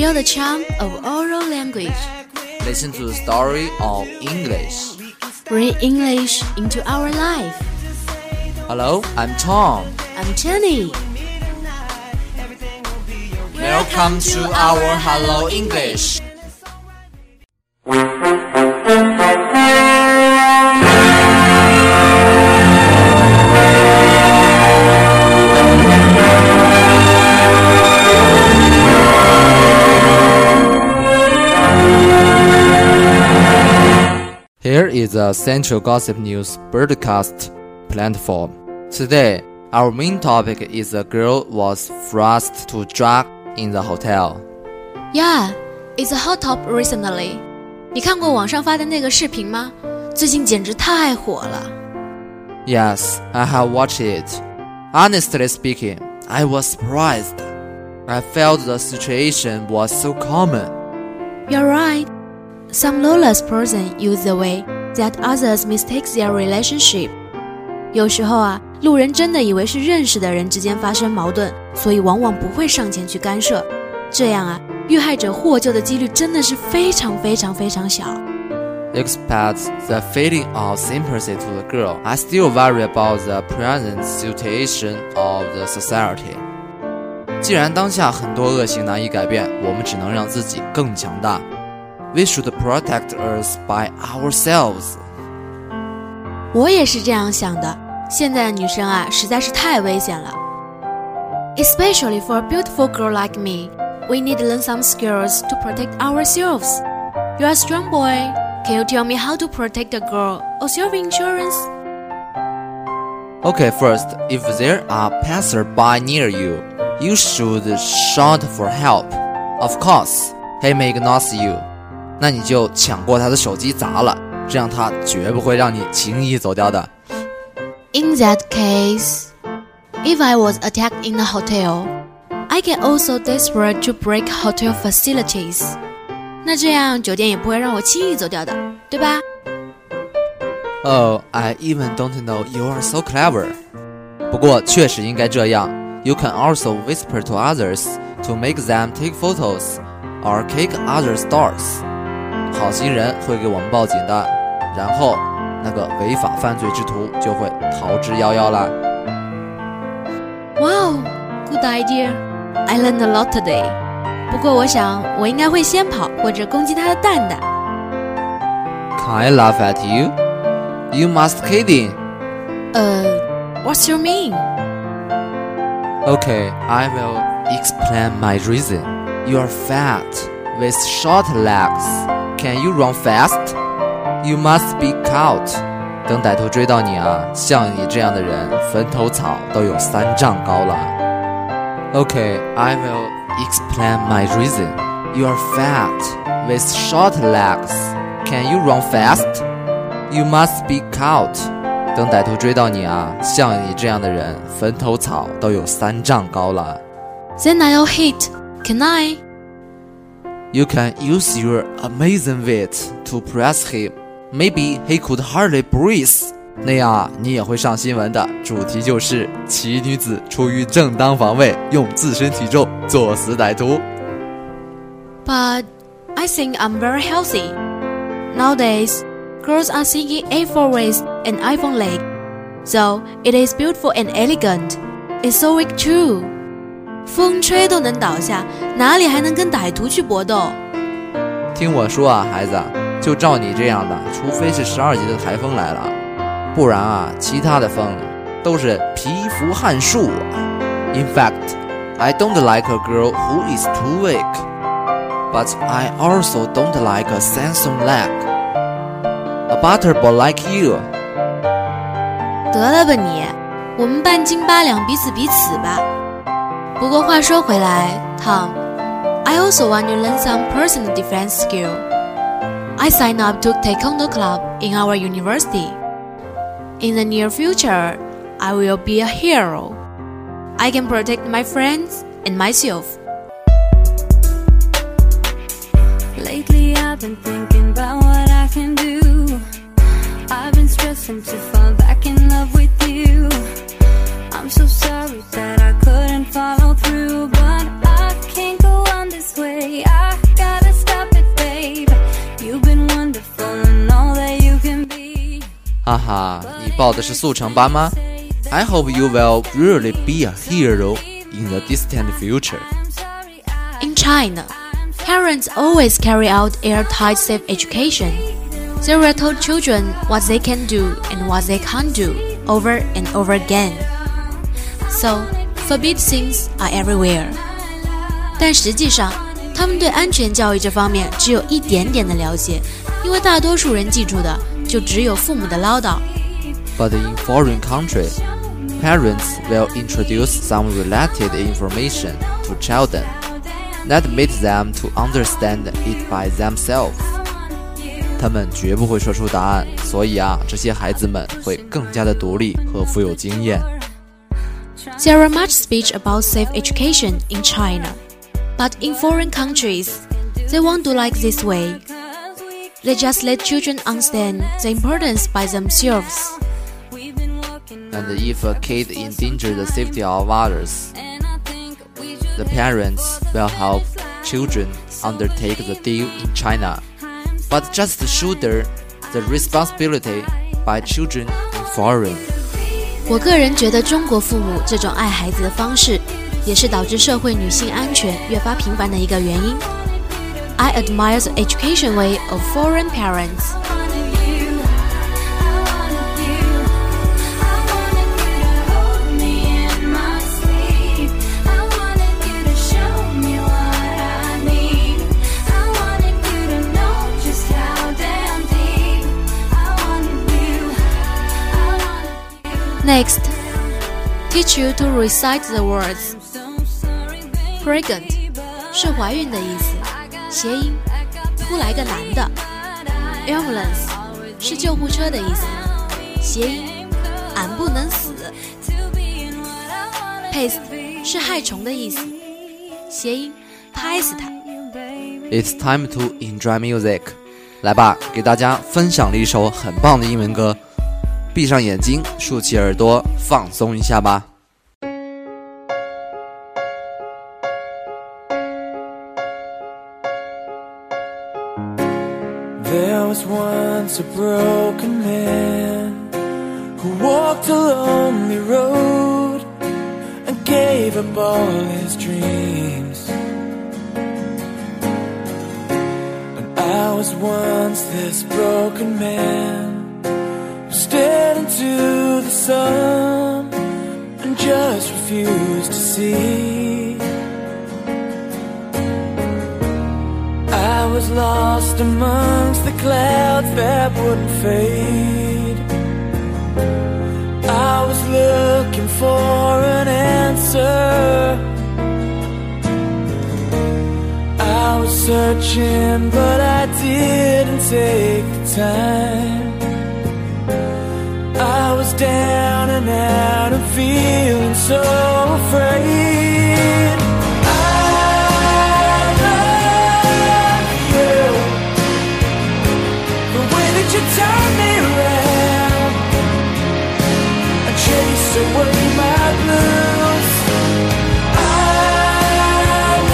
Feel the charm of oral language. Listen to the story of English. Bring English into our life. Hello, I'm Tom. I'm Jenny. Welcome to our Hello English. Here is a Central Gossip News broadcast platform. Today, our main topic is a girl was forced to drug in the hotel. Yeah, it's a hot top recently. 你看过网上发的那个视频吗？最近简直太火了。 Yes, I have watched it. Honestly speaking, I was surprised. I felt the situation was so common. You're right. Some lawless person use the way that others mistake their relationship. 有时候啊，路人真的以为是认识的人之间发生矛盾，所以往往不会上前去干涉。这样啊，遇害者获救的几率真的是非常非常非常小。 Despite the feeling of sympathy to the girl, I still worry about the present situation of the society. 既然当下很多恶行难以改变，我们只能让自己更强大。 We should protect us by ourselves. 我也是这样想的。现在的女生啊，实在是太危险了。Especially for a beautiful girl like me, we need to learn some skills to protect ourselves. You're a strong boy. Can you tell me how to protect a girl or self insurance? Okay, first, if there are passerby near you, you should shout for help. Of course, he may ignore you. 那你就抢过他的手机砸了，这样他绝不会让你轻易走掉的。In that case, if I was attacked in a hotel, I can also desperate to break hotel facilities. 那这样酒店也不会让我轻易走掉的，对吧？Oh, I even don't know you are so clever. 不过确实应该这样。You can also whisper to others to make them take photos or kick others' doors. 好心人会给我们报警的，然后那个违法犯罪之徒就会逃之夭夭啦。 Wow, good idea. I learned a lot today. 不过我想我应该会先跑或者攻击他的蛋蛋。 Can I laugh at you? You must kidding. 呃、uh,，What's your mean? Okay, I will explain my reason. You are fat with short legs. Can you run fast? You must be caught. 等歹徒追到你啊，像你这样的人，坟头草都有三丈高了。Okay, I will explain my reason. You are fat with short legs. Can you run fast? You must be caught. 等歹徒追到你啊，像你这样的人，坟头草都有三丈高了。 Then I'll hit. Can I? You can use your amazing weight to press him. Maybe he could hardly breathe. 那样啊，你也会上新闻的。主题就是奇女子出于正当防卫，用自身体重作死歹徒。 But I think I'm very healthy. Nowadays, girls are seeking A4 waist and iPhone leg. So it is beautiful and elegant. It's so weak too. 风吹都能倒下，哪里还能跟歹徒去搏斗？听我说啊，孩子，就照你这样的，除非是十二级的台风来了，不然啊，其他的风都是蚍蜉撼树啊。In fact, I don't like a girl who is too weak, but I also don't like a Samsung leg. A butterball like you. 得了吧你，我们半斤八两，彼此彼此吧。不过话说回来，Tom，I also want to learn some personal defense skill. I signed up to Taekwondo club in our university. In the near future, I will be a hero. I can protect my friends and myself. Lately I've been thinking about what I can do. I've been stressing to fall back in love with you. I'm so sorry that I couldn't follow through, but I can't go on this way. I gotta stop it. You've been wonderful all that you can be. 哈哈，你报的是速成班吗？I hope you will really be a hero in the distant future. In China, parents always carry out airtight safe education. They will tell children what they can do and what they can't do over and over again. So, forbid things are everywhere. 但实际上，他们对安全教育这方面只有一点点的了解，因为大多数人记住的就只有父母的唠叨。But in foreign country, parents will introduce some related information to children that makes them to understand it by themselves. 他们绝不会说出答案，所以啊，这些孩子们会更加的独立和富有经验。 There are much speech about safe education in China, but in foreign countries, they won't do like this way. They just let children understand the importance by themselves. And if a kid endanger the safety of others, the parents will help children undertake the deal in China but just shoulder the responsibility by children in foreign. 我个人觉得，中国父母这种爱孩子的方式，也是导致社会女性安全越发频繁的一个原因。I admire the education way of foreign parents. Next, teach you to recite the words. Pregnant 是怀孕的意思，谐音突来个男的。Ambulance 是救护车的意思，谐音俺不能死。Pest 是害虫的意思，谐音拍死它。It's time to enjoy music，来吧，给大家分享了一首很棒的英文歌。闭上眼睛，竖起耳朵，放松一下吧。There was once a broken man who walked a lonely road and gave up all his dreams. And I was once this broken man stared into the sun and just refused to see. I was lost amongst the clouds that wouldn't fade. I was looking for an answer. I was searching, but I didn't take the time. I down and out and feeling so afraid. I love you. The way that you turn me around and chase away my blues. I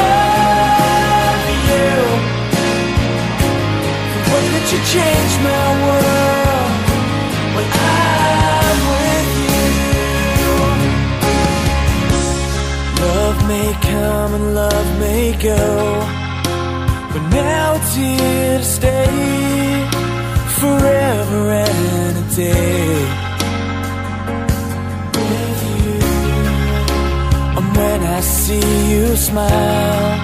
love you. The way that you change my world come and love may go, but now it's here to stay forever and a day. With you, and when I see you smile,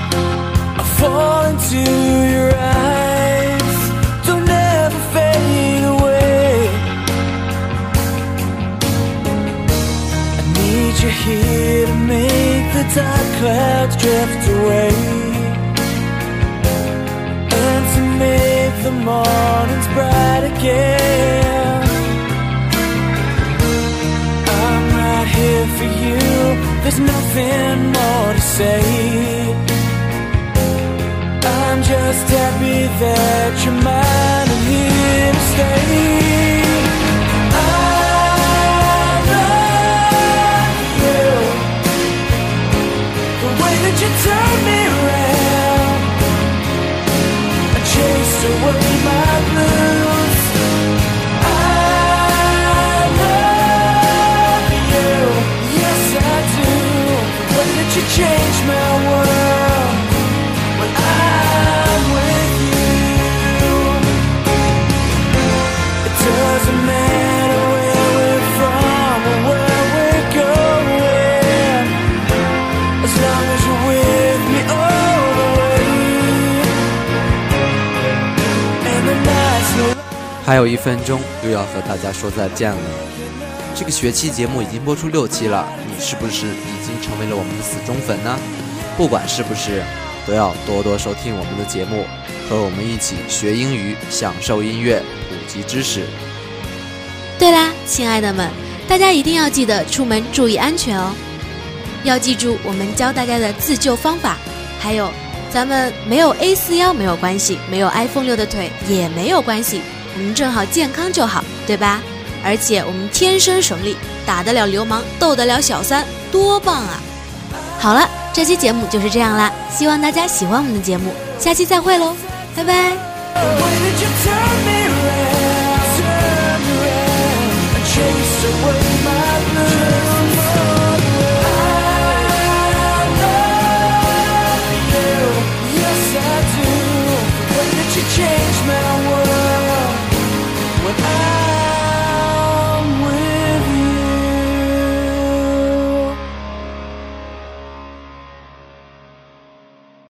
I fall into your eyes. The dark clouds drift away and to make the mornings bright again. I'm right here for you. There's nothing more to say. I'm just happy that you're mine and here to stay. 还有一分钟又要和大家说再见了。这个学期节目已经播出六期了，你是不是已经成为了我们的死忠粉呢？不管是不是，都要多多收听我们的节目，和我们一起学英语，享受音乐，普及知识。对啦，亲爱的们，大家一定要记得出门注意安全哦。要记住我们教大家的自救方法，还有，咱们没有 A 四腰没有关系，没有 iPhone 六的腿也没有关系，我们正好健康就好，对吧？而且我们天生省力，打得了流氓，斗得了小三，多棒啊！好了，这期节目就是这样啦，希望大家喜欢我们的节目，下期再会喽，拜拜。